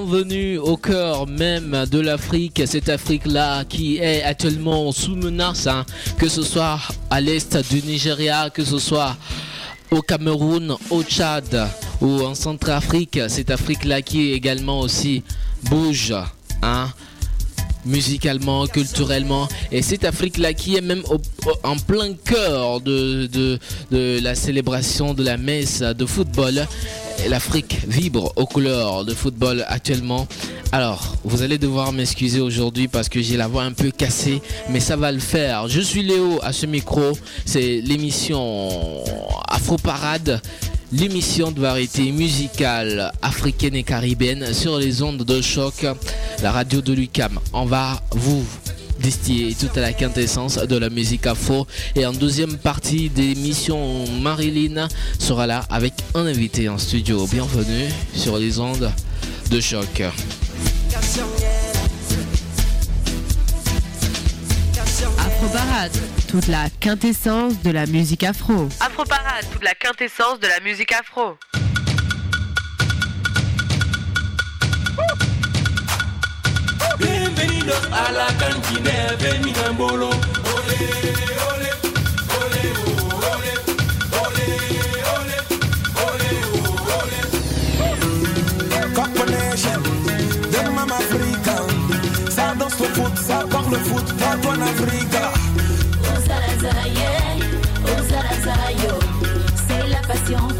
Bienvenue au cœur même de l'Afrique, cette Afrique-là qui est actuellement sous menace, hein. que ce soit à l'est du Nigeria, que ce soit au Cameroun, au Tchad ou en Centrafrique, cette Afrique-là qui également aussi bouge, hein, musicalement, culturellement. Et cette Afrique-là qui est même en plein cœur de, la célébration de la messe de football. L'Afrique vibre aux couleurs de football actuellement. Alors, vous allez devoir m'excuser aujourd'hui parce que j'ai la voix un peu cassée, mais ça va le faire. Je suis Léo à ce micro. C'est l'émission Afro Parade l'émission de variété musicale africaine et caribéenne sur les ondes de choc, la radio de Lucam. On va vous distiller toute la quintessence de la musique afro. Et en deuxième partie d'émission, Marilyn sera là avec un invité en studio. Bienvenue sur les ondes de choc. Afro Parade, toute la quintessence de la musique afro. Afro Parade, toute la quintessence de la musique afro. A la cantina, vengan bolo. Ole, ole, ole, ole, ole, ole, ole, ole. Couple Nation, de Mama Africa. Ça danse le foot, ça parle le foot, toi en Afrique. c'est la passion.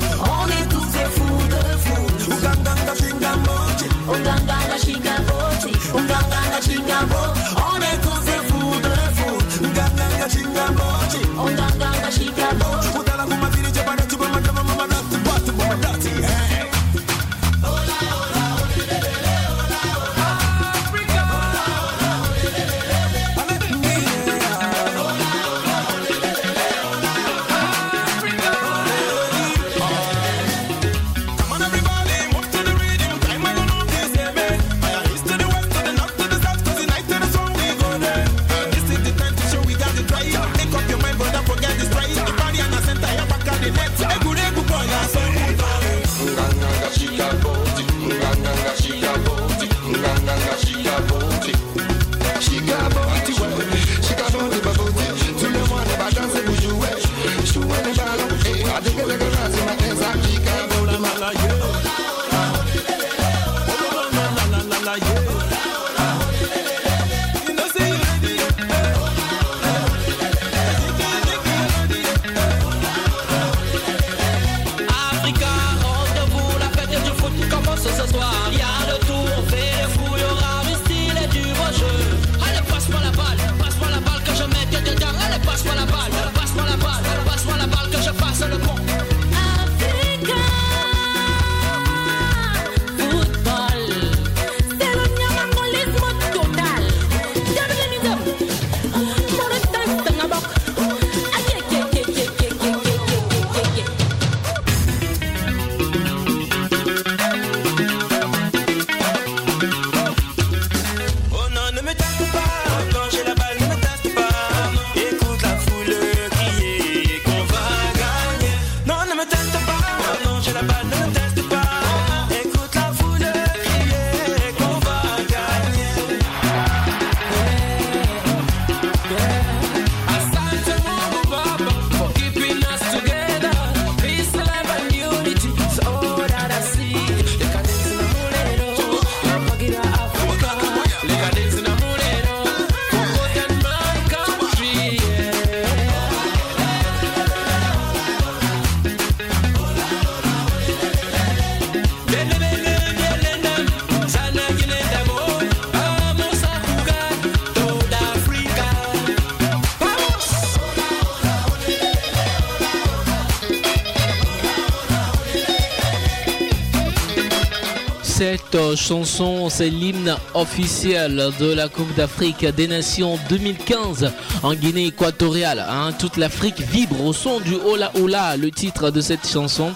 Chanson, c'est l'hymne officiel de la Coupe d'Afrique des Nations 2015 en Guinée équatoriale. hein. Toute l'Afrique vibre au son du Ola Ola, le titre de cette chanson.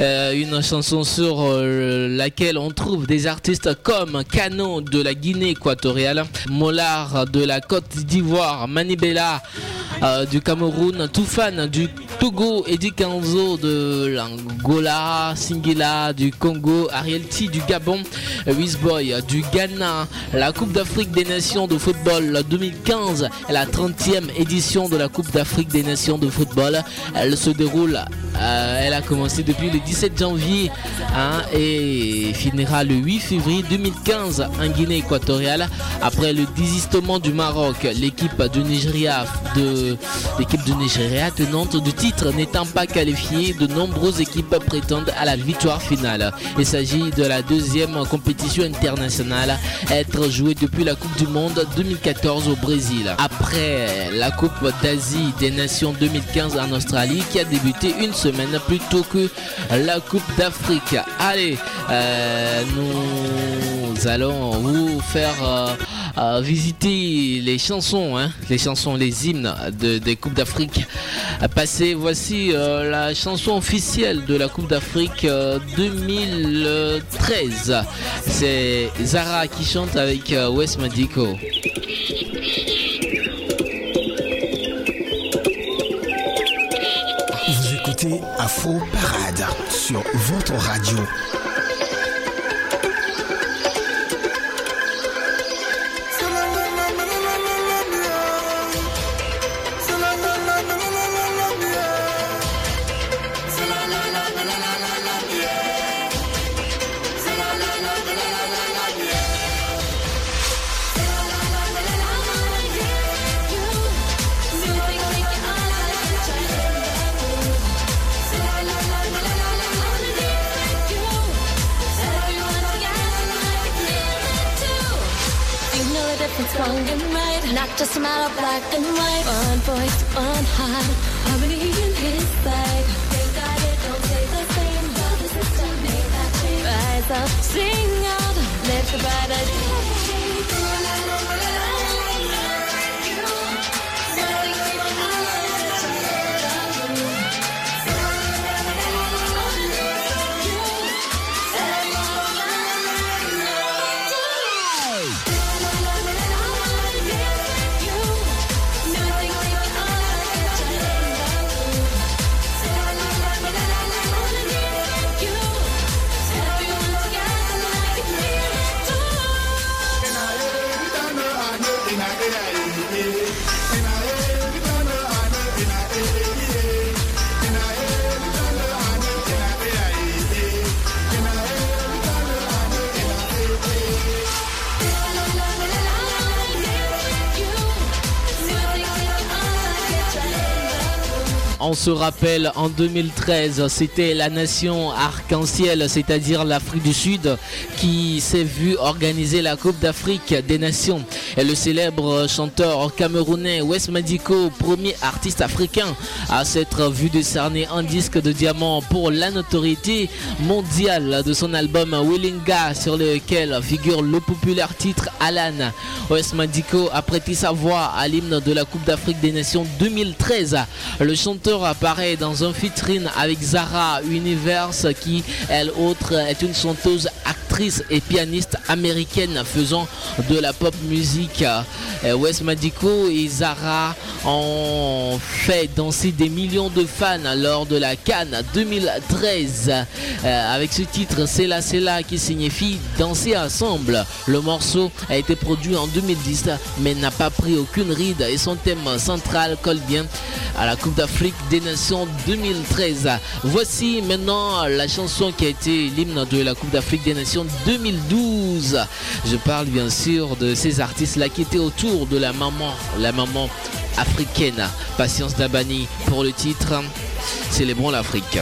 Euh, une chanson sur euh, laquelle on trouve des artistes comme Kano de la Guinée équatoriale, Molar de la Côte d'Ivoire, Manibela euh, du Cameroun, Toufan du Togo, Eddie Kanzo de l'Angola, Singila du Congo, Ariel T du Gabon, Wizboy du Ghana. La Coupe d'Afrique des Nations de football 2015 est la 30e édition de la Coupe d'Afrique des Nations de football. Elle se déroule, euh, elle a commencé depuis le 17 janvier hein, et finira le 8 février 2015 en Guinée équatoriale. Après le désistement du Maroc, l'équipe du Nigeria, de l'équipe du Nigeria tenante du titre n'étant pas qualifiée, de nombreuses équipes prétendent à la victoire finale. Il s'agit de la deuxième compétition internationale à être jouée depuis la Coupe du Monde 2014 au Brésil. Après la Coupe d'Asie des Nations 2015 en Australie qui a débuté une semaine plus tôt que la Coupe d'Afrique. Allez, euh, nous allons vous faire euh, euh, visiter les chansons, hein, les chansons, les hymnes de- des Coupes d'Afrique passées. Voici euh, la chanson officielle de la Coupe d'Afrique euh, 2013. C'est Zara qui chante avec Wes Madiko. Vous écoutez Afro Parade sur votre radio. Just a matter of black and white. One voice, one heart. Harmony in his sight. Think I did, don't say the same. But the system made that change. Rise up, sing out, live the brighter On se rappelle en 2013, c'était la nation arc-en-ciel, c'est-à-dire l'Afrique du Sud, qui s'est vue organiser la Coupe d'Afrique des Nations. Et le célèbre chanteur camerounais Wes Madiko, premier artiste africain à s'être vu décerner un disque de diamant pour la notoriété mondiale de son album Willinga, sur lequel figure le populaire titre Alan. Wes Madiko a prêté sa voix à l'hymne de la Coupe d'Afrique des Nations 2013. Le chanteur apparaît dans un featuring avec Zara Universe qui, elle autre, est une chanteuse, et pianiste américaine faisant de la pop musique. Euh, Wes Madiko et Zara ont fait danser des millions de fans lors de la Cannes 2013 Euh, avec ce titre C'est là, c'est là qui signifie danser ensemble. Le morceau a été produit en 2010 mais n'a pas pris aucune ride et son thème central colle bien à la Coupe d'Afrique des Nations 2013. Voici maintenant la chanson qui a été l'hymne de la Coupe d'Afrique des Nations 2012. Je parle bien sûr de ces artistes-là qui étaient autour de la maman, la maman africaine. Patience Dabani pour le titre Célébrons l'Afrique.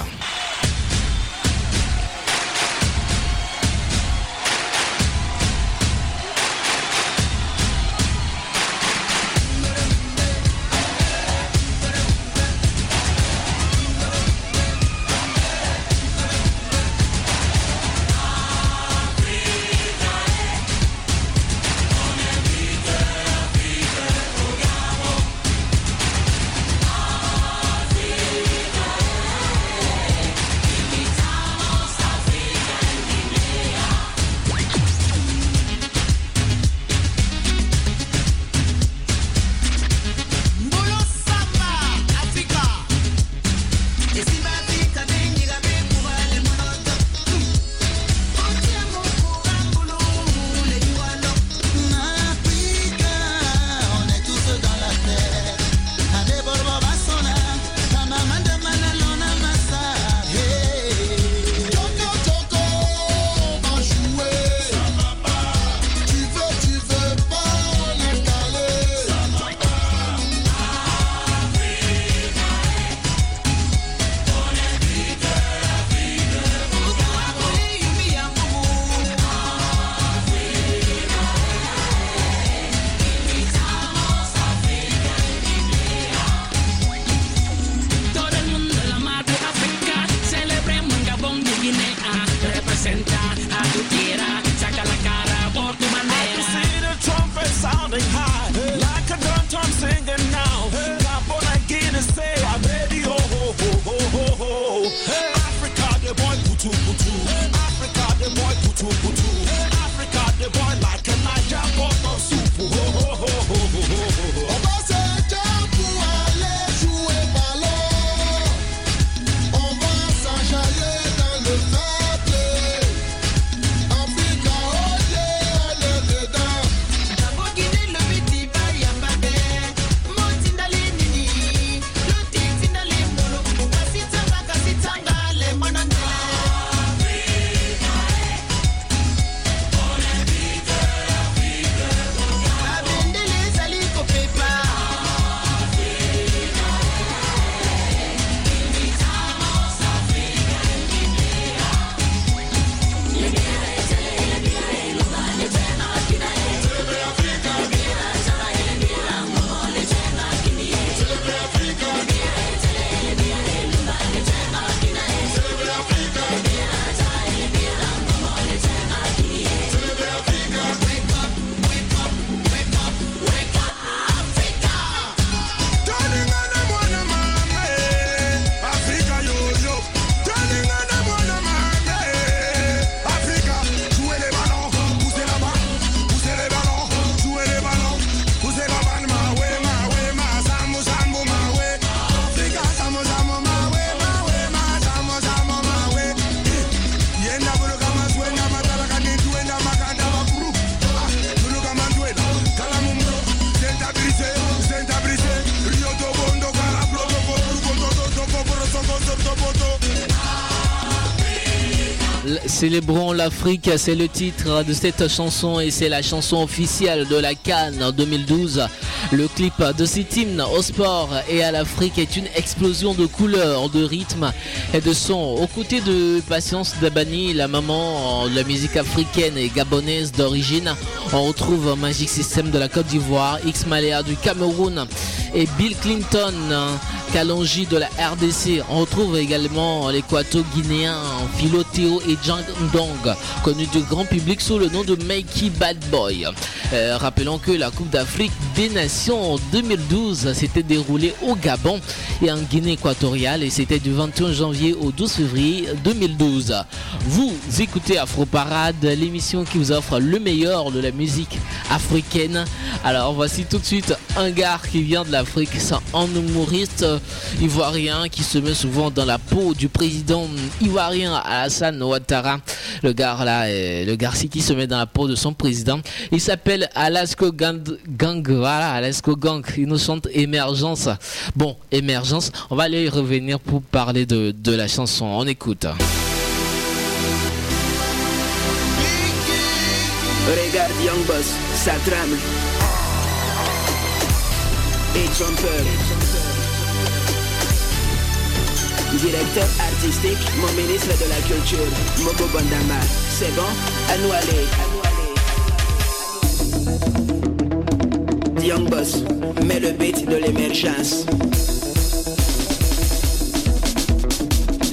L'Afrique, c'est le titre de cette chanson et c'est la chanson officielle de la Cannes en 2012. Le clip de cet hymne au sport et à l'Afrique est une explosion de couleurs, de rythme et de son. Aux côtés de Patience Dabani, la maman de la musique africaine et gabonaise d'origine, on retrouve Magic System de la Côte d'Ivoire, X Malea du Cameroun et Bill Clinton, Kalonji de la RDC. On retrouve également l'équato-guinéen Philo Théo et Jang Ndong, connu du grand public sous le nom de Mikey Bad Boy. Euh, rappelons que la Coupe d'Afrique des Nations en 2012 s'était déroulée au Gabon et en Guinée équatoriale et c'était du 21 janvier au 12 février 2012. Vous écoutez Afro Parade, l'émission qui vous offre le meilleur de la musique africaine. Alors voici tout de suite un gars qui vient de l'Afrique, c'est un humoriste ivoirien qui se met souvent dans la peau du président ivoirien Alassane Ouattara. Le gars là, est- le garci qui se met dans la peau de son président. Il s'appelle Alasko Gang, Gang, voilà, Alasko Gang. Il nous chante Émergence. Bon, Émergence, on va aller y revenir pour parler de, de la chanson. On écoute. Regarde Young Boss, ça tremble. Et Jumper. Directeur artistique, mon ministre de la Culture, Mogo Bandama. C'est bon? À nous aller. Young Boss, mets le beat de l'émergence.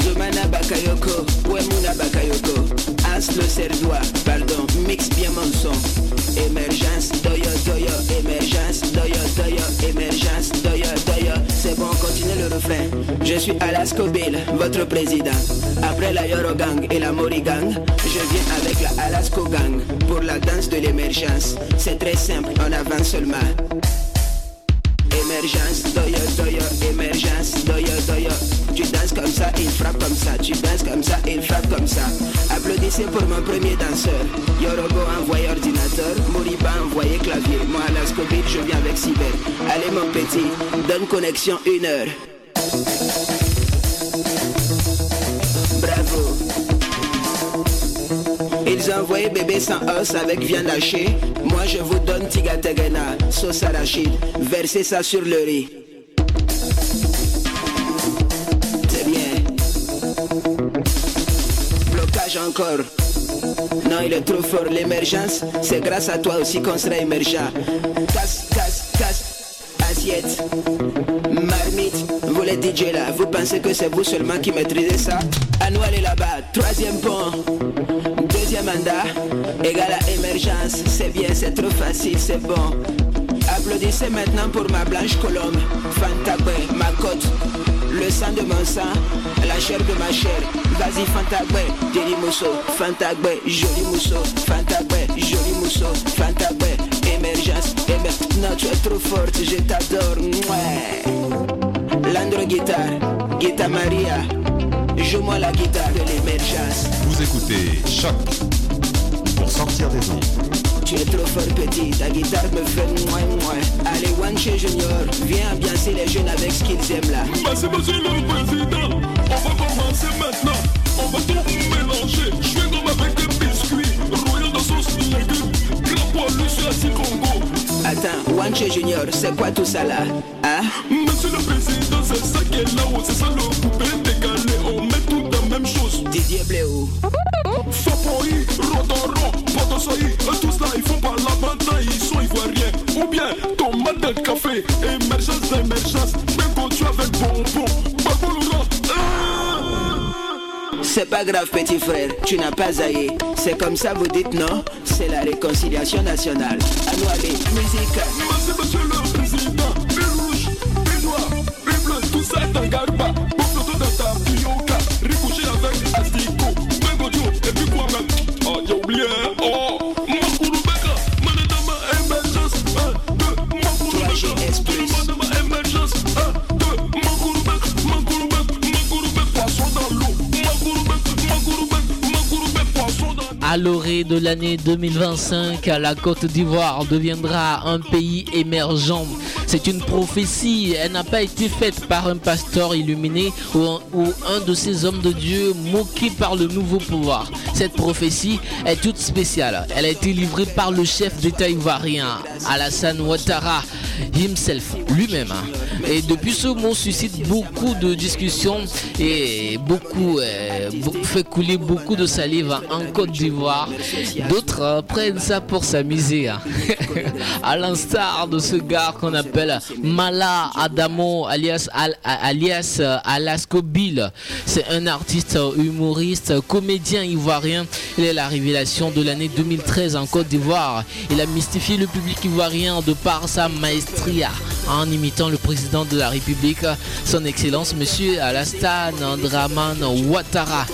Zomana Bakayoko, Wemuna Bakayoko, As le cerdois, pardon, mixe bien mon son. Émergence, doyo doyo, émergence, doyo doyo, émergence, doyo doyo. Bon, continuez le refrain. Je suis Alasko Bill, votre président. Après la Yoro Gang et la Mori Gang, je viens avec la Alasko Gang pour la danse de l'émergence. C'est très simple, on avance seulement. Émergence, doyo, doyo, émergence, doyo, doyo. Tu danses comme ça, il frappe comme ça. Tu danses comme ça, il frappe comme ça. Applaudissez pour mon premier danseur. Yorobo envoyé ordinateur, Moriba envoyé clavier. Moi à la Scobit, je viens avec Cyber. Allez mon petit, donne connexion une heure. Bravo. Ils envoyé bébé sans os avec viande hachée. Moi je vous donne tigategena, sauce arachide. Versez ça sur le riz. C'est bien. Blocage encore. Non, il est trop fort. L'émergence, c'est grâce à toi aussi qu'on sera émergent. Casse, casse, casse. Assiette. Marmite. Vous les DJ là, vous pensez que c'est vous seulement qui maîtrisez ça? À nous aller là-bas. Troisième pont. Deuxième mandat, égal à émergence. C'est bien, c'est trop facile, c'est bon. Applaudissez maintenant pour ma blanche colombe. Fantabé, ma côte. Le sang de mon sang, la chair de ma chair. Vas-y, Fantabé, joli mousseau. Fantabé, joli mousseau. Fantabé, joli mousseau. Fantabé, émergence. Émer- non, tu es trop forte, je t'adore. Landro guitare, guitare Maria. Joue-moi la guitare de l'émergence. Vous écoutez Choc pour sortir des ondes. Tu es trop fort petit, ta guitare me fait moins moins. Allez, Wanche Junior, viens ambiancer les jeunes avec ce qu'ils aiment là. Merci monsieur le président. On va commencer maintenant. On va tout mélanger. Je suis comme avec des biscuits. Royal de sauce légumes. Grand poilu sur la Congo. Attends, Wanche Junior, c'est quoi tout ça là? Hein? Monsieur le président, c'est ça qui est là-haut. C'est ça le coupé décalé. On met tout la même chose. Didier Bléou. Fapoi, Rodoro, Potosoï, eux tous là ils font pas la banda, ils sont ivoiriens. Ou bien tomate de café, émergence d'émergence, même quand tu avec bonbon, C'est pas grave petit frère, tu n'as pas aillé. C'est comme ça vous dites non C'est la réconciliation nationale. L'année 2025, la Côte d'Ivoire deviendra un pays émergent. C'est C'est une prophétie. Elle n'a pas été faite par un pasteur illuminé ou un, ou un de ces hommes de Dieu moqués par le nouveau pouvoir. Cette prophétie est toute spéciale. Elle a été livrée par le chef d'État ivoirien, Alassane Ouattara himself, lui-même. hein. Et depuis ce mot suscite beaucoup de discussions et beaucoup euh, fait couler beaucoup de salive en Côte d'Ivoire. D'autres euh, prennent ça pour s'amuser. hein. à l'instar de ce gars qu'on appelle Mala Adamo alias, Al- alias euh, Alasco Bill. C'est un artiste humoriste, comédien ivoirien. Il est la révélation de l'année 2013 en Côte d'Ivoire. Il a mystifié le public ivoirien de par sa maestria en imitant le président de la République, son Excellence, Monsieur Alassane Draman Ouattara.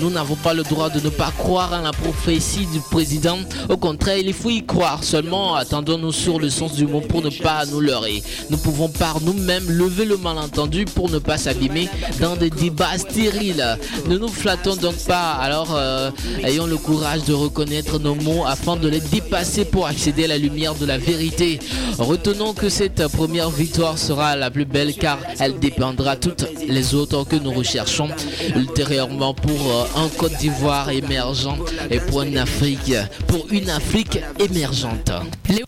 Nous n'avons pas le droit de ne pas croire en la prophétie du président. Au contraire, il faut y croire. Seulement, attendons-nous sur le sens du mot pour ne pas nous leurrer. Nous pouvons par nous-mêmes lever le malentendu pour ne pas s'abîmer dans des débats stériles. Ne nous flattons donc pas. Alors, euh, ayons le courage de reconnaître nos mots afin de les dépasser pour accéder à la lumière de la vérité. Retenons que cette première victoire sera la plus belle car elle dépendra toutes les autres que nous recherchons ultérieurement pour euh, un Côte d'Ivoire émergent et pour une Afrique, pour une Afrique émergente.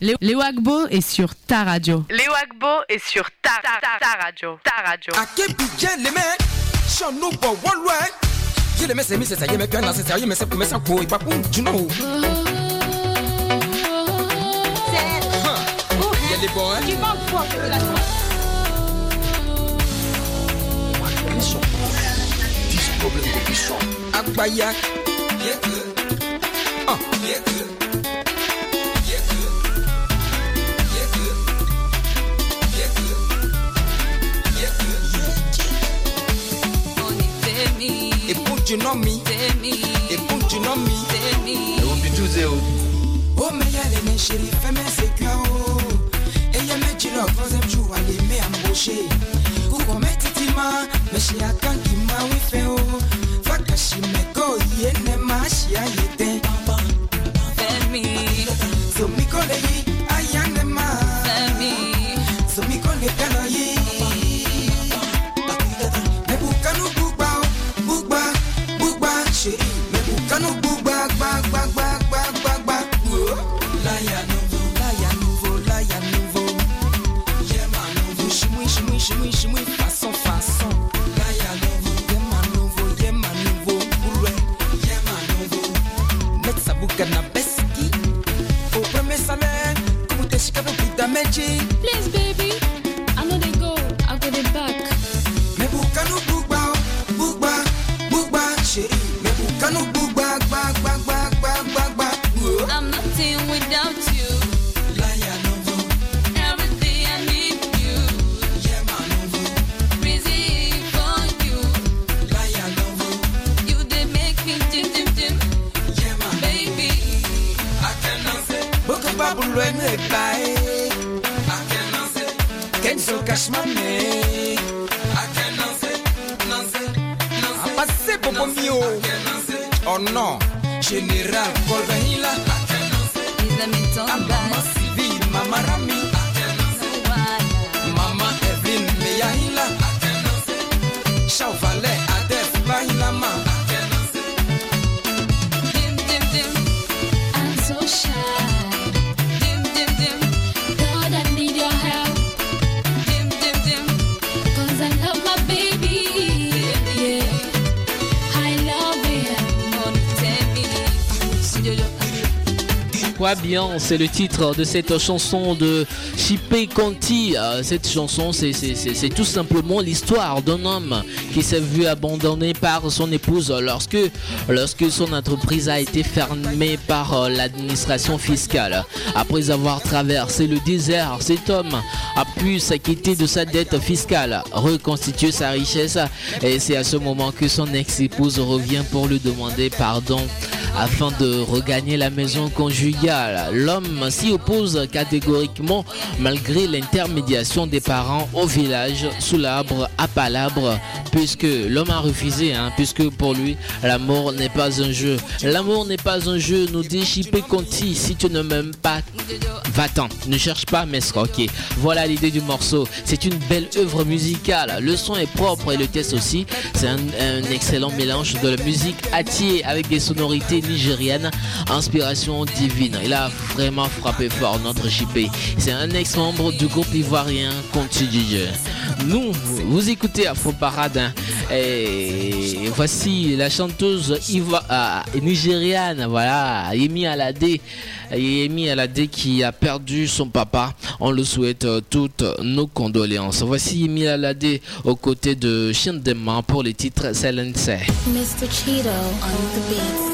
Léo- Léo- Agbo est sur ta radio. Léo Agbo est sur ta, ta, ta, ta radio. Ta radio. akebije leme sɔnu bɔ wɔlɔɛ yeleme sɛmi sɛsɛ yeme kɛ na sɛsɛ yeme sɛ kumɛ sɛ ko ipapu juna o. yɛlɛ bɔ ɛ. agbaya. Ah. Ekun juna mi. Ekun juna mi. O meya le me chéri fais mes Et y'a me dit le troisième jour allez me embaucher Kuko me titima me shi akan ki ma wi fe o Faka shi me go ye ne ma shi a ye te So mi ko le yi ayan ne ma. So mi ko le kano yi Me bukanu bugba Ekpae Akenanse Kenzo kashmane Akenanse Nanse Nanse Apase popo mio. Oh non Mama back. Sylvie Mama Rami Bien, c'est le titre de cette chanson de Chipe Conti. Euh, Cette chanson, c'est tout simplement l'histoire d'un homme qui s'est vu abandonné par son épouse lorsque, lorsque son entreprise a été fermée par euh, l'administration fiscale. Après avoir traversé le désert, cet homme a pu s'acquitter de sa dette fiscale, reconstituer sa richesse et c'est à ce moment que son ex-épouse revient pour lui demander pardon afin de regagner la maison conjugale. L'homme s'y oppose catégoriquement malgré l'intermédiation des parents au village sous l'arbre à palabre puisque l'homme a refusé, hein, puisque pour lui l'amour n'est pas un jeu. L'amour n'est pas un jeu, nous dit Chipé Conti. Si tu ne m'aimes pas, va-t'en. Ne cherche pas, mais ok. Voilà l'idée du morceau. C'est une belle œuvre musicale. Le son est propre et le test aussi. C'est un, un excellent mélange de la musique attiée avec des sonorités nigériennes, inspiration divine. Il a vraiment frappé fort notre Chipé. C'est un ex-membre du groupe ivoirien Conti. Nous, vous écoutez Afro Parade hein. et voici la chanteuse euh, nigériane, voilà, Yemi Alade. Yemi Alade qui a perdu son papa. On le souhaite euh, toutes nos condoléances. Voici Yemi Alade aux côtés de Shindema pour les titres Silence. Mr. Cheeto on the beats.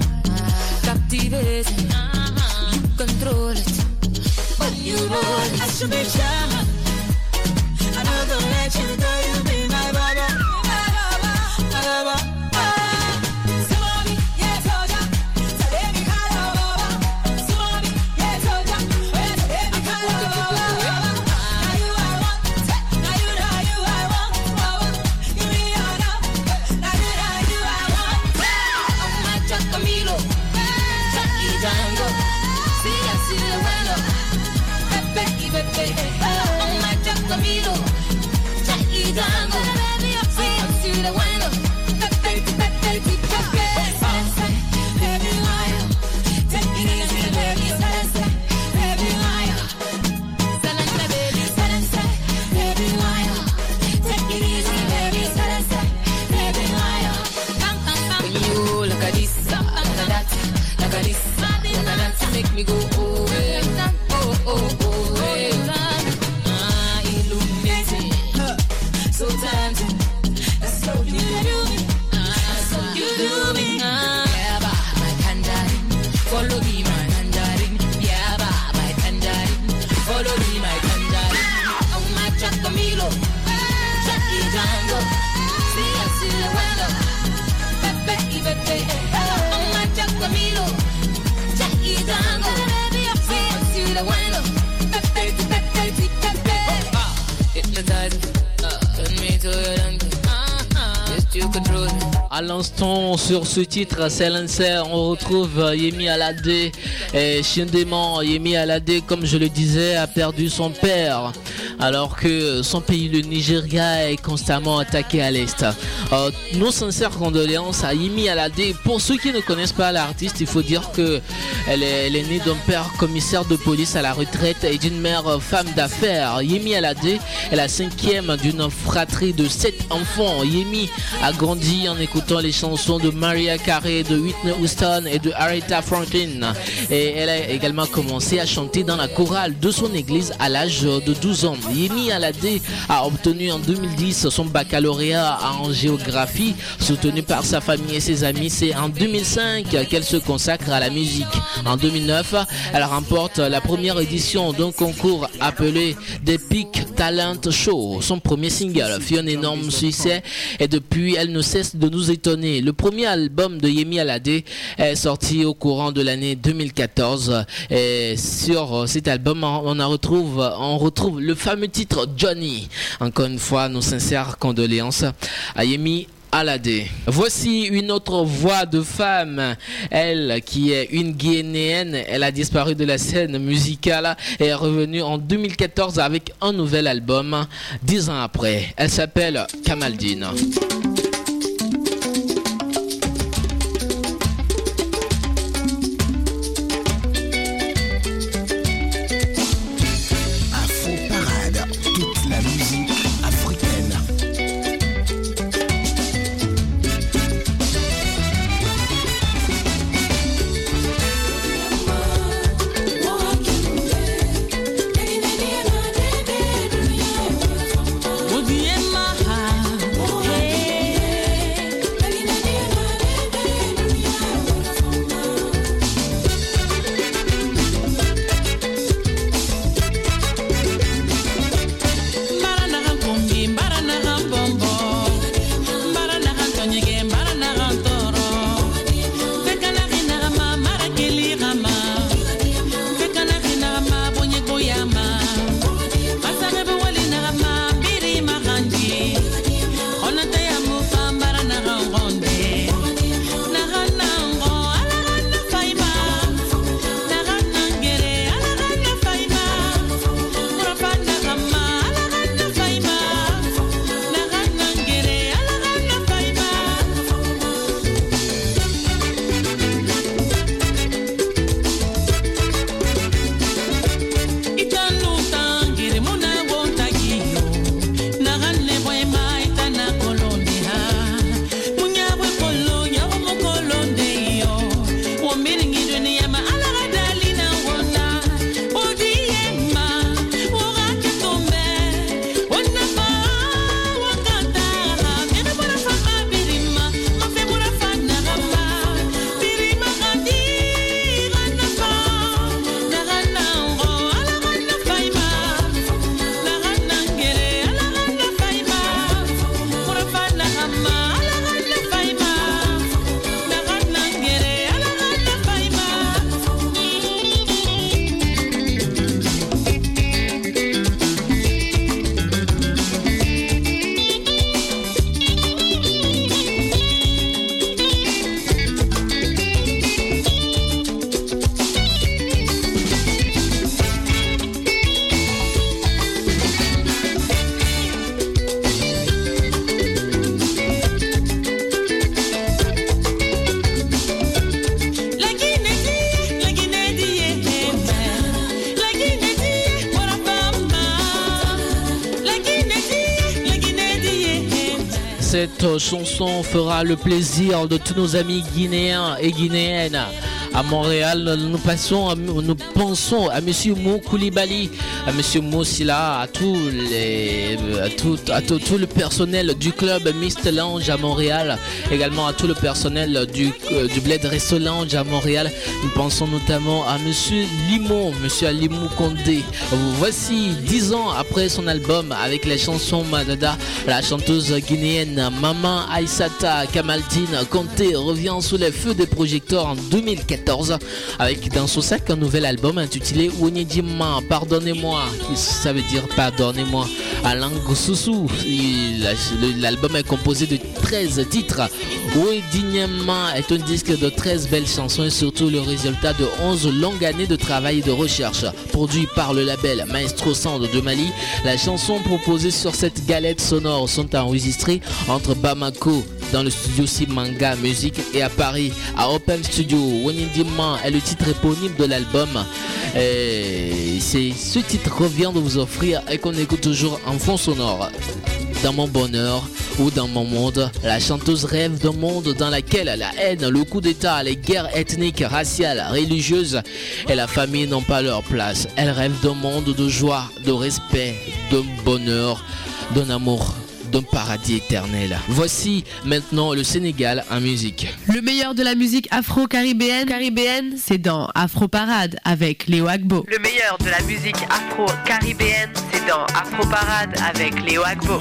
You control it. but you roll, I should be shy. you legend, sur ce titre, Silencer, on retrouve euh, Yemi Alade et Shindemon. Yemi Alade, comme je le disais, a perdu son père, alors que son pays, le Nigeria, est constamment attaqué à l'Est. Euh, nos sincères condoléances à Yemi Alade. Pour ceux qui ne connaissent pas l'artiste, il faut dire que elle est, elle est née d'un père commissaire de police à la retraite et d'une mère femme d'affaires. Yemi Alade est la cinquième d'une fratrie de sept enfants. Yemi a grandi en écoutant les chansons de Maria Carey, de Whitney Houston et de Aretha Franklin. Et elle a également commencé à chanter dans la chorale de son église à l'âge de 12 ans. Yemi Alade a obtenu en 2010 son baccalauréat en géographie, soutenu par sa famille et ses amis. C'est en 2005 qu'elle se consacre à la musique. En 2009, elle remporte la première édition d'un concours appelé The Peak Talent Show. Son premier single fut un énorme succès et depuis, elle ne cesse de nous étonner. Le premier album de Yemi Alade est sorti au courant de l'année 2014 et sur cet album, on retrouve, on retrouve le fameux titre Johnny. Encore une fois, nos sincères condoléances à Yemi Voici une autre voix de femme, elle qui est une Guinéenne, elle a disparu de la scène musicale et est revenue en 2014 avec un nouvel album, dix ans après. Elle s'appelle Kamaldine. Fera le plaisir de tous nos amis guinéens et guinéennes. À Montréal, nous passons, nous pensons à Monsieur Mou Koulibaly, à Monsieur Moussila, à tous les, à tout, à tout, tout le personnel du club Mist Lounge à Montréal, également à tout le personnel du, euh, du Bled Resto Lounge à Montréal. Nous pensons notamment à Monsieur Limon, Monsieur Alimou Condé. Voici dix ans après son album avec les chansons Madada, la chanteuse guinéenne Maman Aïsata Kamaldine Conté revient sous les feux des projecteurs en 2014 avec dans son sac un nouvel album intitulé Wonyedima, pardonnez-moi, ça veut dire pardonnez-moi Il- le- L'album est composé de 13 titres. Wonyedima est un disque de 13 belles chansons et surtout le résultat de 11 longues années de travail et de recherche. Produit par le label Maestro Sound de Mali, les chansons proposées sur cette galette sonore sont enregistrées entre Bamako dans le studio Simanga Music et à Paris à Open Studio. Wonyedima est le titre éponyme de l'album. Et C'est ce titre qu'on vient de vous offrir et qu'on écoute toujours en fond sonore. Dans mon bonheur ou dans mon monde, la chanteuse rêve d'un monde dans lequel la haine, le coup d'état, les guerres ethniques, raciales, religieuses et la famille n'ont pas leur place. Elle rêve d'un monde de joie, de respect, d'un bonheur, d'un amour, d'un paradis éternel. Voici maintenant le Sénégal en musique. Le meilleur de la musique afro-caribéenne, caribéenne, c'est dans Afro Parade avec Léo Agbo. Le meilleur de la musique afro-caribéenne, c'est dans Afro Parade avec Léo Agbo.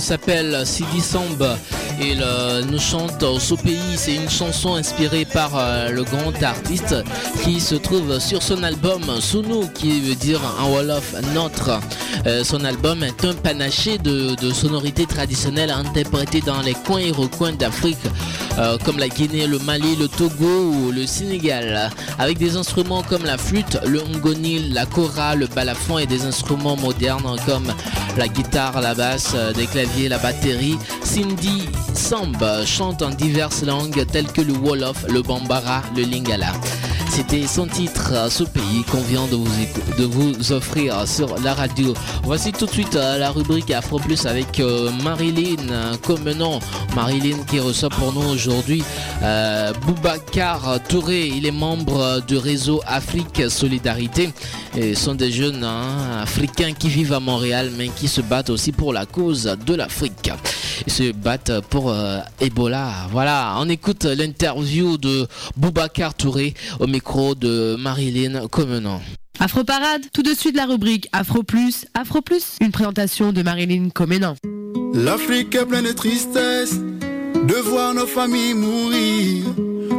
S'appelle Sidi Samba. Il euh, nous chante sous pays. C'est une chanson inspirée par euh, le grand artiste qui se trouve sur son album Sunu, qui veut dire en Wolof notre. Euh, son album est un panaché de, de sonorités traditionnelles interprétées dans les coins et recoins d'Afrique, euh, comme la Guinée, le Mali, le Togo ou le Sénégal, avec des instruments comme la flûte, le ngoni, la kora, le balafon et des instruments modernes comme la guitare, la basse, euh, des claviers, la batterie. Cindy Samba chante en diverses langues telles que le Wolof, le Bambara, le Lingala. C'était son titre, ce pays qu'on vient de vous, offrir sur la radio. Voici tout de suite euh, la rubrique Afro Plus avec euh, Marilyn euh, Comenon. Marilyn qui reçoit pour nous aujourd'hui Boubacar Touré. Il est membre du réseau Afrique Solidarité. Et ce sont des jeunes hein, africains qui vivent à Montréal mais qui se battent aussi pour la cause de l'Afrique. Ils se battent pour euh, Ebola. Voilà, on écoute l'interview de Boubacar Touré au micro de Marilyn Comenon. Afro Parade, tout de suite la rubrique Afro Plus, Afro Plus, une présentation de Marilyn Comenan. L'Afrique est pleine de tristesse de voir nos familles mourir.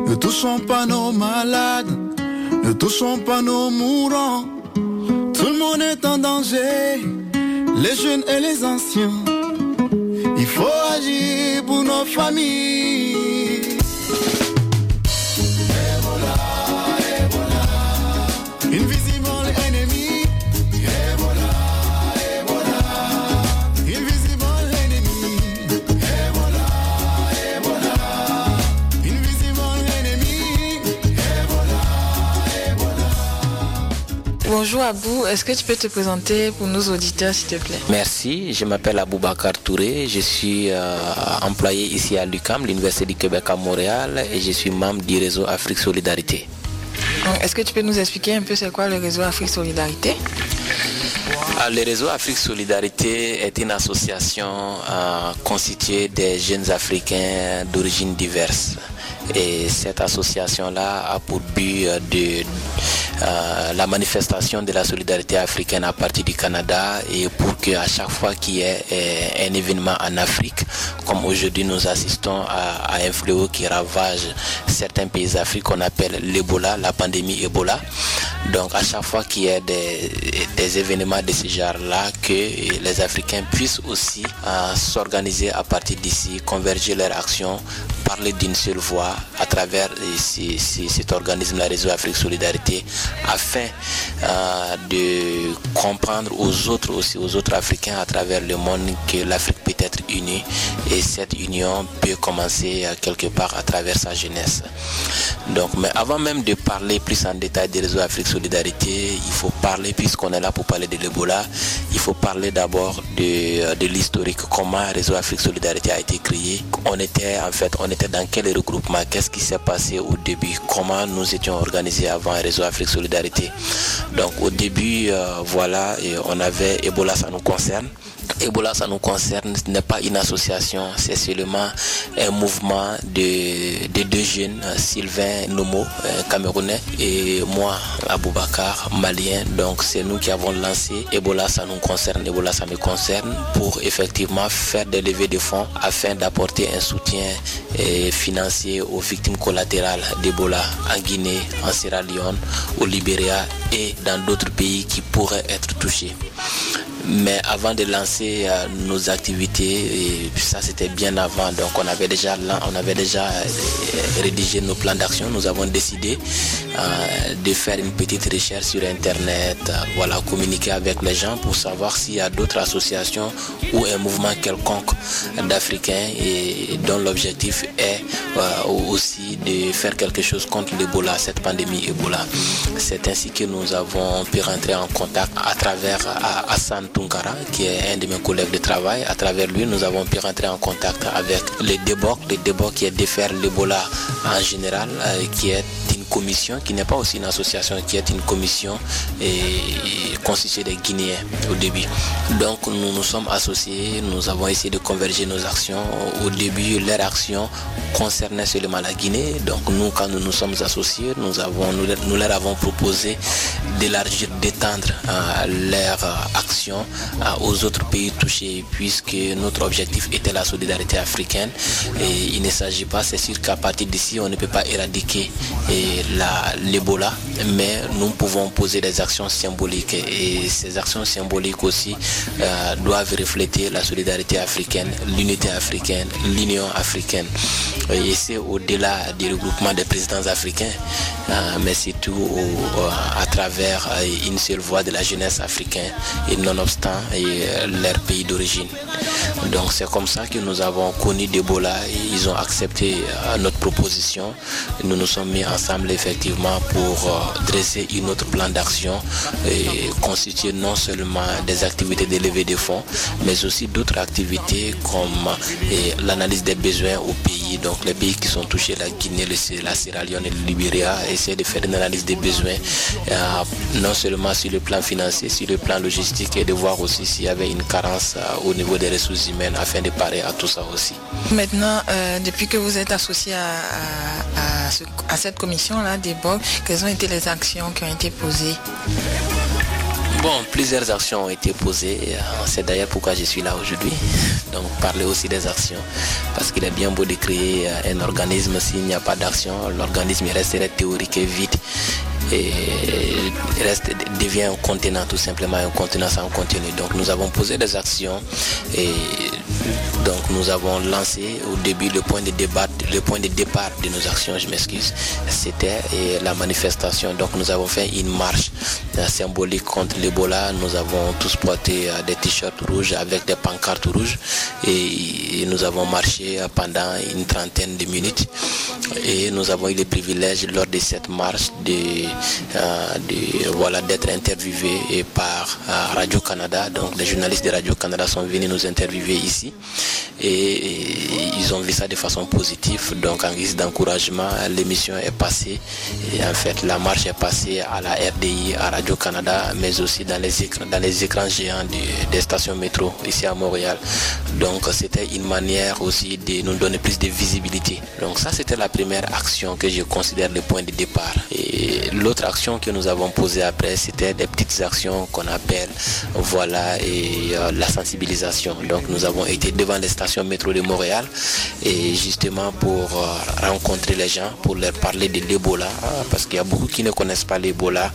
Ne touchons pas nos malades, ne touchons pas nos mourants. Tout le monde est en danger, les jeunes et les anciens. Il faut agir pour nos Bonjour Abou, est-ce que tu peux te présenter pour nos auditeurs s'il te plaît? Merci, je m'appelle Aboubacar Touré, je suis euh, employé ici à l'UCAM, l'Université du Québec à Montréal, et je suis membre du réseau Afrique Solidarité. Est-ce que tu peux nous expliquer un peu c'est quoi le réseau Afrique Solidarité? Ah, Le réseau Afrique Solidarité est une association euh, constituée des jeunes Africains d'origine diverse. Et cette association-là a pour but euh, de euh, la manifestation de la solidarité africaine à partir du Canada et pour qu'à chaque fois qu'il y ait euh, un événement en Afrique, comme aujourd'hui nous assistons à, un fléau qui ravage certains pays d'Afrique qu'on appelle l'Ebola, la pandémie Ebola. Donc à chaque fois qu'il y a des, événements de ce genre-là, que les Africains puissent aussi s'organiser à partir d'ici, converger leurs actions, parler d'une seule voix à travers ce- ce- cet organisme, la Réseau Afrique Solidarité, afin euh, de comprendre aux autres aussi, aux autres Africains à travers le monde que l'Afrique peut être unie et cette union peut commencer euh, quelque part à travers sa jeunesse. Donc, mais avant même de parler plus en détail des réseaux Afrique Solidarité, il faut parler, puisqu'on est là pour parler de l'Ebola, il faut parler d'abord de, euh, de l'historique, comment Réseau Afrique Solidarité a été créé? On était en fait, on était dans quel regroupement, qu'est-ce qui s'est passé au début, comment nous étions organisés avant Réseau Afrique Solidarité? Donc au début, euh, voilà, on avait Ebola, ça nous concerne. Ebola, ça nous concerne, ce n'est pas une association, c'est seulement un mouvement de, de deux jeunes, Sylvain Nomo, euh, camerounais, et moi, Aboubakar, malien. Donc c'est nous qui avons lancé Ebola, ça nous concerne, Ebola, ça me concerne, pour effectivement faire des levées de fonds afin d'apporter un soutien euh, financier aux victimes collatérales d'Ebola en Guinée, en Sierra Leone, au Libéria et dans d'autres pays qui pourraient être touchés. Mais avant de lancer nos activités, et ça c'était bien avant, donc on avait déjà, on avait déjà euh, rédigé nos plans d'action. Nous avons décidé euh, de faire une petite recherche sur Internet, euh, voilà, communiquer avec les gens pour savoir s'il y a d'autres associations ou un mouvement quelconque d'Africains et dont l'objectif est aussi de faire quelque chose contre l'Ebola, cette pandémie Ebola. C'est ainsi que nous avons pu rentrer en contact à travers Hassan Tunkara, qui est un de mes collègues de travail. À travers lui, nous avons pu rentrer en contact avec le DEBOC, le DEBOC qui est défaire l'Ebola en général, euh, qui est commission, qui n'est pas aussi une association, qui est une commission constituée des Guinéens au début. Donc nous nous sommes associés, nous avons essayé de converger nos actions. Au début, leur action concernait seulement la Guinée. Donc nous, quand nous nous sommes associés, nous, avons, nous, nous leur avons proposé d'élargir, d'étendre euh, leur euh, action euh, aux autres pays touchés, puisque notre objectif était la solidarité africaine. Et il ne s'agit pas, c'est sûr qu'à partir d'ici, on ne peut pas éradiquer et l'Ebola, mais nous pouvons poser des actions symboliques. Et ces actions symboliques aussi euh, doivent refléter la solidarité africaine, l'unité africaine, l'union africaine. Et c'est au-delà du regroupement des présidents africains, euh, au- à travers euh, une seule voix de la jeunesse africaine, et nonobstant et, euh, leur pays d'origine. Donc c'est comme ça que nous avons connu d'Ebola ils ont accepté euh, notre proposition. Nous nous sommes mis ensemble effectivement pour euh, dresser une autre plan d'action et constituer non seulement des activités de levée de fonds, mais aussi d'autres activités comme euh, l'analyse des besoins au pays, donc les pays qui sont touchés, la Guinée, la Sierra Leone et le Libéria, essayer de faire une analyse des besoins, euh, non seulement sur le plan financier, sur le plan logistique et de voir aussi s'il y avait une carence euh, au niveau des ressources humaines afin de parer à tout ça aussi. Maintenant, euh, depuis que vous êtes associé à, à- à ce- à cette commission-là des quelles ont été les actions qui ont été posées? Bon, plusieurs actions ont été posées. euh, C'est d'ailleurs pourquoi je suis là aujourd'hui. Donc, parler aussi des actions. Parce qu'il est bien beau de créer euh, un organisme s'il n'y a pas d'action. L'organisme resterait théorique et vide. Et reste, devient un contenant, tout simplement un contenant sans contenu. Donc, nous avons posé des actions et donc nous avons lancé au début le point de le point de départ de nos actions, je m'excuse, c'était la manifestation. Donc nous avons fait une marche euh, symbolique contre l'Ebola. Nous avons tous porté euh, des t-shirts rouges avec des pancartes rouges et, nous avons marché euh, pendant une trentaine de minutes. Et nous avons eu le privilège lors de cette marche de, voilà, d'être interviewés et par euh, Radio-Canada. Donc les journalistes de Radio-Canada sont venus nous interviewer ici et, ils ont vu ça de façon positive. Donc en guise d'encouragement, l'émission est passée en fait la marche est passée à la RDI, à Radio-Canada, mais aussi dans les écrans, dans les écrans géants des stations métro ici à Montréal. Donc c'était une manière aussi de nous donner plus de visibilité. Donc ça c'était la première action que je considère le point de départ. Et l'autre action que nous avons posée après, c'était des petites actions qu'on appelle voilà et euh, la sensibilisation. Donc nous avons devant les stations métro de Montréal et justement pour euh, rencontrer les gens, pour leur parler de l'Ebola, hein, parce qu'il y a beaucoup qui ne connaissent pas l'Ebola,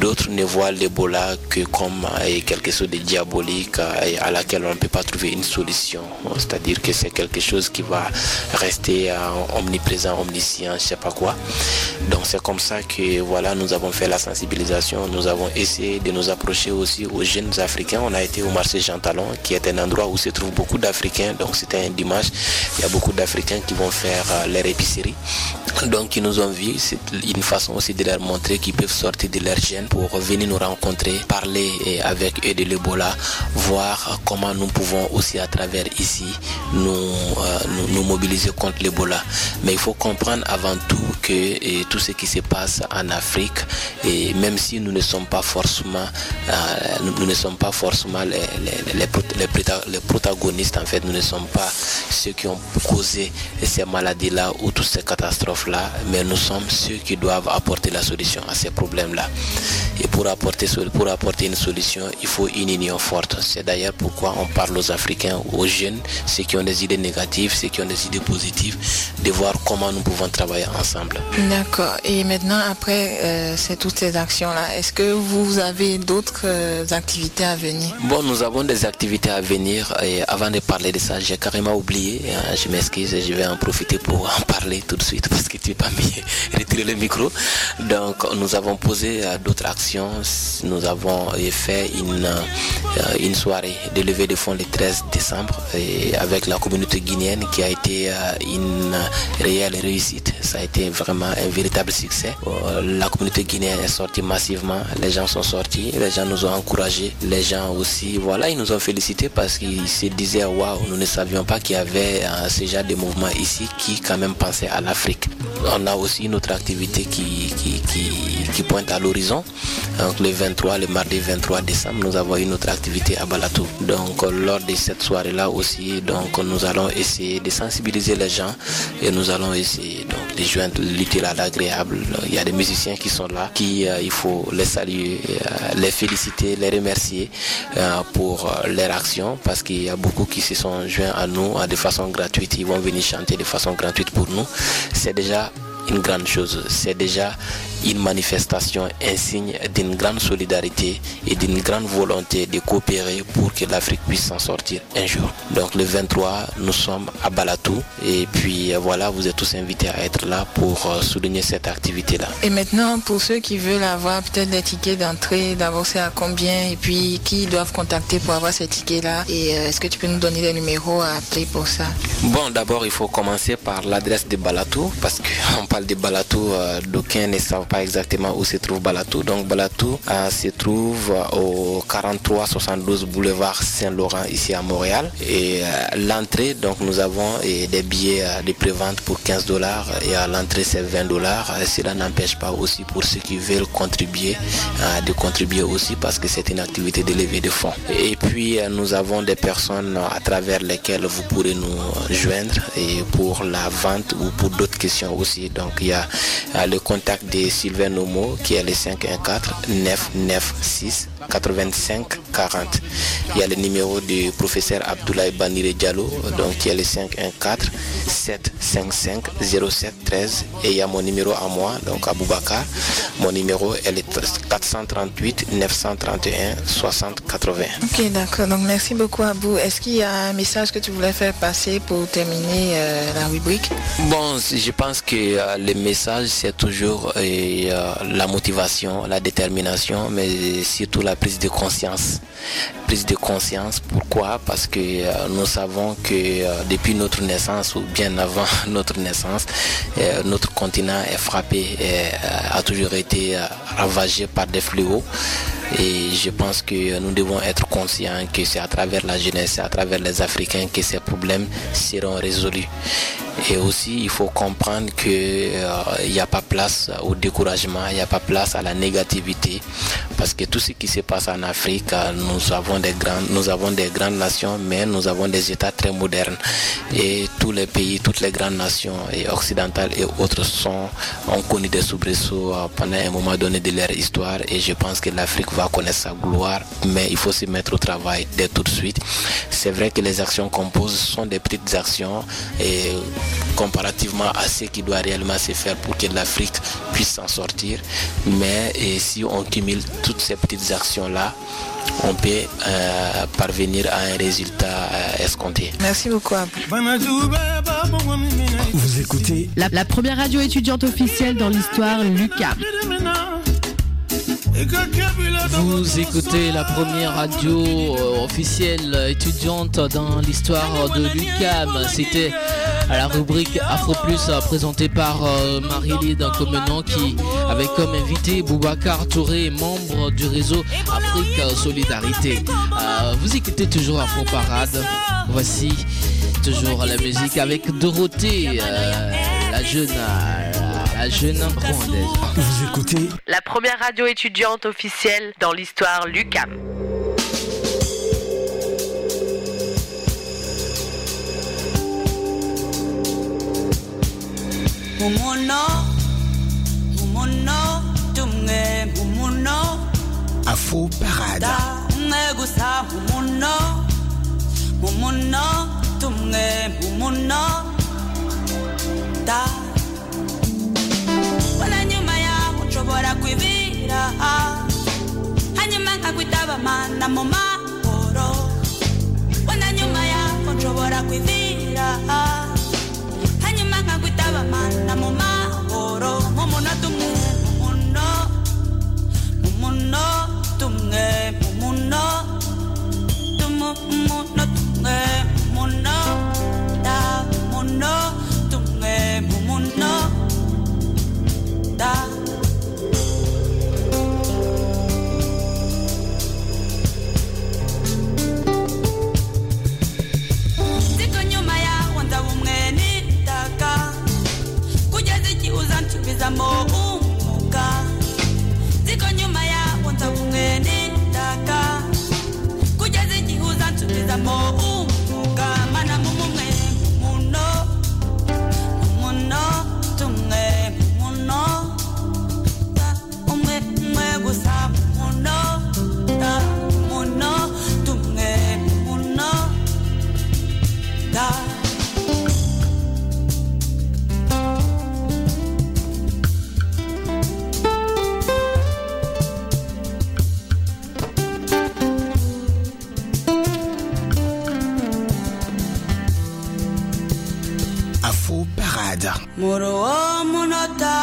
d'autres ne voient l'Ebola que comme euh, quelque chose de diabolique euh, à laquelle on ne peut pas trouver une solution. C'est-à-dire que c'est quelque chose qui va rester omniprésent, omniscient, je sais pas quoi. Donc c'est comme ça que voilà, nous avons fait la sensibilisation, nous avons essayé de nous approcher aussi aux jeunes africains. On a été au marché Jean Talon, qui est un endroit où se trouvent beaucoup d'Africains. Donc c'était un dimanche, il y a beaucoup d'Africains qui vont faire euh, leur épicerie. Donc ils nous ont vus, c'est une façon aussi de leur montrer qu'ils peuvent sortir de leur gêne pour venir nous rencontrer, parler avec eux de l'Ebola, voir comment nous pouvons aussi à travers ici nous, euh, nous, nous mobiliser contre l'Ebola. Mais il faut comprendre avant tout que et tout ce qui se passe en Afrique, et même si nous ne sommes pas forcément, euh, nous, ne sommes pas forcément les, les- les prot- les prota- en fait, nous ne sommes pas ceux qui ont causé ces maladies-là ou toutes ces catastrophes-là, mais nous sommes ceux qui doivent apporter la solution à ces problèmes-là. Et pour apporter, pour apporter une solution, il faut une union forte. C'est d'ailleurs pourquoi on parle aux Africains, aux jeunes, ceux qui ont des idées négatives, ceux qui ont des idées positives, de voir comment nous pouvons travailler ensemble. D'accord. Et maintenant, après euh, toutes ces actions-là, est-ce que vous avez d'autres euh, activités à venir? Bon, nous avons des activités à venir et avant de parler de ça, j'ai carrément oublié. hein, Je m'excuse et je vais en profiter pour en parler tout de suite parce que tu n'as pas mis retirer le micro. Donc, nous avons posé euh, d'autres actions. Nous avons fait une, euh, une soirée de levée de fonds le 13 décembre et avec la communauté guinéenne qui a été euh, une réelle réussite. Ça a été vraiment un véritable succès. La communauté guinéenne est sortie massivement. Les gens sont sortis. Les gens nous ont encouragés. Les gens aussi, voilà, ils nous ont félicités parce qu'ils se disaient, nous ne savions pas qu'il y avait euh, ce genre de mouvement ici qui quand même pensait à l'Afrique. On a aussi une autre activité qui, qui, qui, pointe à l'horizon. Donc le 23, le mardi 23 décembre, nous avons une autre activité à Balatou. Donc lors de cette soirée-là aussi, donc nous allons essayer de sensibiliser les gens et nous allons essayer donc de joindre l'utile à l'agréable. Il y a des musiciens qui sont là, qui euh, il faut les saluer, euh, les féliciter, les remercier pour leur action parce qu'il y a beaucoup qui se sont joints à nous de façon gratuite. Ils vont venir chanter de façon gratuite pour nous. C'est déjà une grande chose. C'est déjà une manifestation, un signe d'une grande solidarité et d'une grande volonté de coopérer pour que l'Afrique puisse s'en sortir un jour. Donc le 23, nous sommes à Balatou et puis euh, voilà, vous êtes tous invités à être là pour euh, souligner cette activité-là. Et maintenant, pour ceux qui veulent avoir peut-être des tickets d'entrée, c'est à combien et puis qui doivent contacter pour avoir ces tickets-là Et euh, est-ce que tu peux nous donner des numéros à appeler pour ça? Bon, d'abord, il faut commencer par l'adresse de Balatou, parce qu'on parle de Balatou, euh, d'aucuns ne savent pas exactement où se trouve Balatou. Donc, Balatou euh, se trouve euh, au 4372 boulevard Saint-Laurent, ici à Montréal. Et l'entrée, donc, nous avons des billets de prévente pour 15 dollars et à l'entrée, c'est 20 dollars. Cela n'empêche pas aussi pour ceux qui veulent contribuer, de contribuer aussi parce que c'est une activité de levée de fonds. Et puis, nous avons des personnes à travers lesquelles vous pourrez nous joindre et pour la vente ou pour d'autres questions aussi. Donc, il y a euh, le contact de Sylvain Nomo qui est le 514 996 85 40. Il y a le numéro du professeur Abdoulaye Banire Diallo, donc qui est le 514 755 07 13. Et il y a mon numéro à moi, donc Aboubakar. Mon numéro est le 438 931 60 80. Ok, d'accord. Donc merci beaucoup Abou. Est-ce qu'il y a un message que tu voulais faire passer pour terminer euh, la rubrique? Bon, je pense que euh, le message, c'est toujours euh, la motivation, la détermination, mais surtout la prise de conscience. Prise de conscience, pourquoi? Parce que euh, nous savons que euh, depuis notre naissance ou bien avant notre naissance, euh, notre continent est frappé, et, a toujours été ravagé par des fléaux. Et je pense que nous devons être conscients que c'est à travers la jeunesse, à travers les Africains que ces problèmes seront résolus. Et aussi, il faut comprendre qu'il n'y a pas place au découragement, il n'y a pas place à la négativité. Parce que tout ce qui se passe en Afrique, euh, nous avons des grandes, nous avons des grandes nations, mais nous avons des États très modernes. Et tous les pays, toutes les grandes nations et occidentales et autres sont, ont connu des soubresauts euh, pendant un moment donné de leur histoire. Et je pense que l'Afrique va connaître sa gloire, mais il faut se mettre au travail dès tout de suite. C'est vrai que les actions qu'on pose sont des petites actions et comparativement à ce qui doit réellement se faire pour que l'Afrique puisse s'en sortir. Mais et si on cumule toutes ces petites actions-là, on peut euh, parvenir à un résultat euh, escompté. Merci beaucoup. Vous écoutez La, la première radio étudiante officielle dans l'histoire, l'UCAM. Vous écoutez la première radio euh, officielle étudiante dans l'histoire de l'UCAM. C'était à la rubrique Afro Plus euh, présentée par euh, Marie-Lide Comenon qui avait comme invité Boubacar Touré, membre du réseau Afrique Solidarité. Vous écoutez toujours Afro Parade. Voici toujours la musique avec Dorothée, la jeune. La jeune rwandaise. Vous écoutez La première radio étudiante officielle dans l'histoire Lucam. Afro Parade. hanyuma nkakwitaba mana mu mahoro wenda nyuma yako nshobora kwizira hanyuma nkakwitaba mana mu mahoro nk'umuntu atumwe mu muno mu muno tumwe mu tumwe muri uwo munota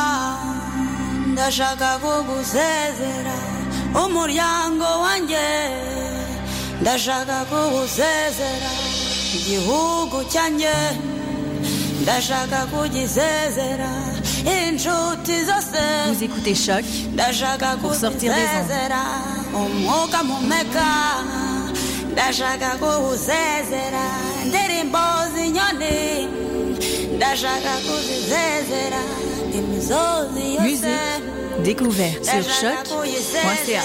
ndashaka kugusezera. Umuryango wanjye ndashaka kugusezera. Igihugu cyanjye ndashaka kugisezera inshuti zose Vous écoutez Choc. ndashaka kuzisezera umwuka mpumeka ndashaka kuwusezera indirimbo z'inyoni Musique, découverte sur choc.ca.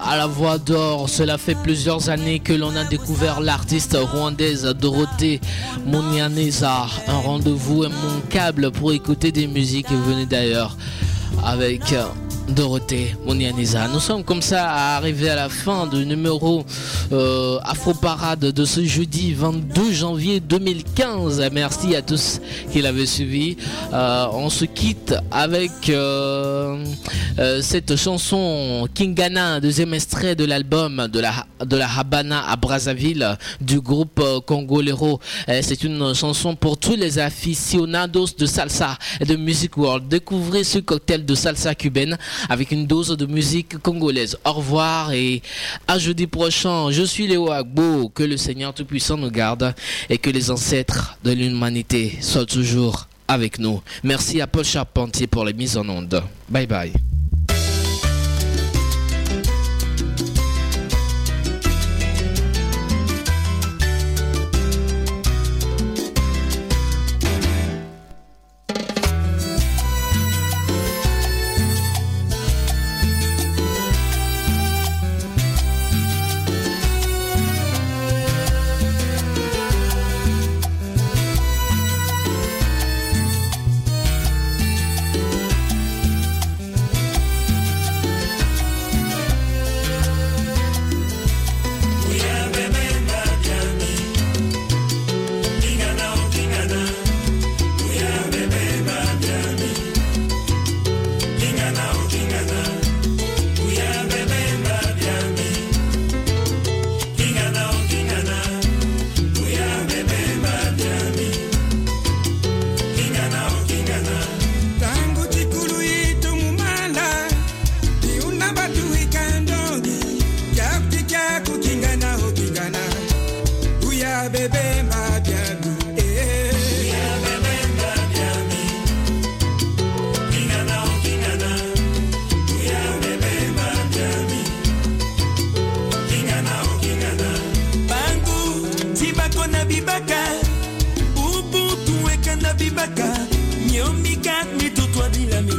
À la voix d'or, cela fait plusieurs années que l'on a découvert l'artiste rwandaise Dorothée Munianeza. Un rendez-vous immanquable pour écouter des musiques venues d'ailleurs avec euh, Dorothée Munianeza. Nous sommes comme ça à arriver à la fin du numéro euh, Afro Parade de ce jeudi 22 janvier 2015. Merci à tous qui l'avaient suivi. Euh, on se quitte avec euh, cette chanson Kingana, deuxième extrait de l'album de la, de la Habana à Brazzaville du groupe Congolero. C'est une chanson pour tous les aficionados de salsa et de music world. Découvrez ce cocktail de salsa cubaine avec une dose de musique congolaise. Au revoir et à jeudi prochain. Je suis Léo Agbo. Que le Seigneur Tout-Puissant nous garde et que les ancêtres de l'humanité soient toujours avec nous. Merci à Paul Charpentier pour les mises en onde. Bye bye.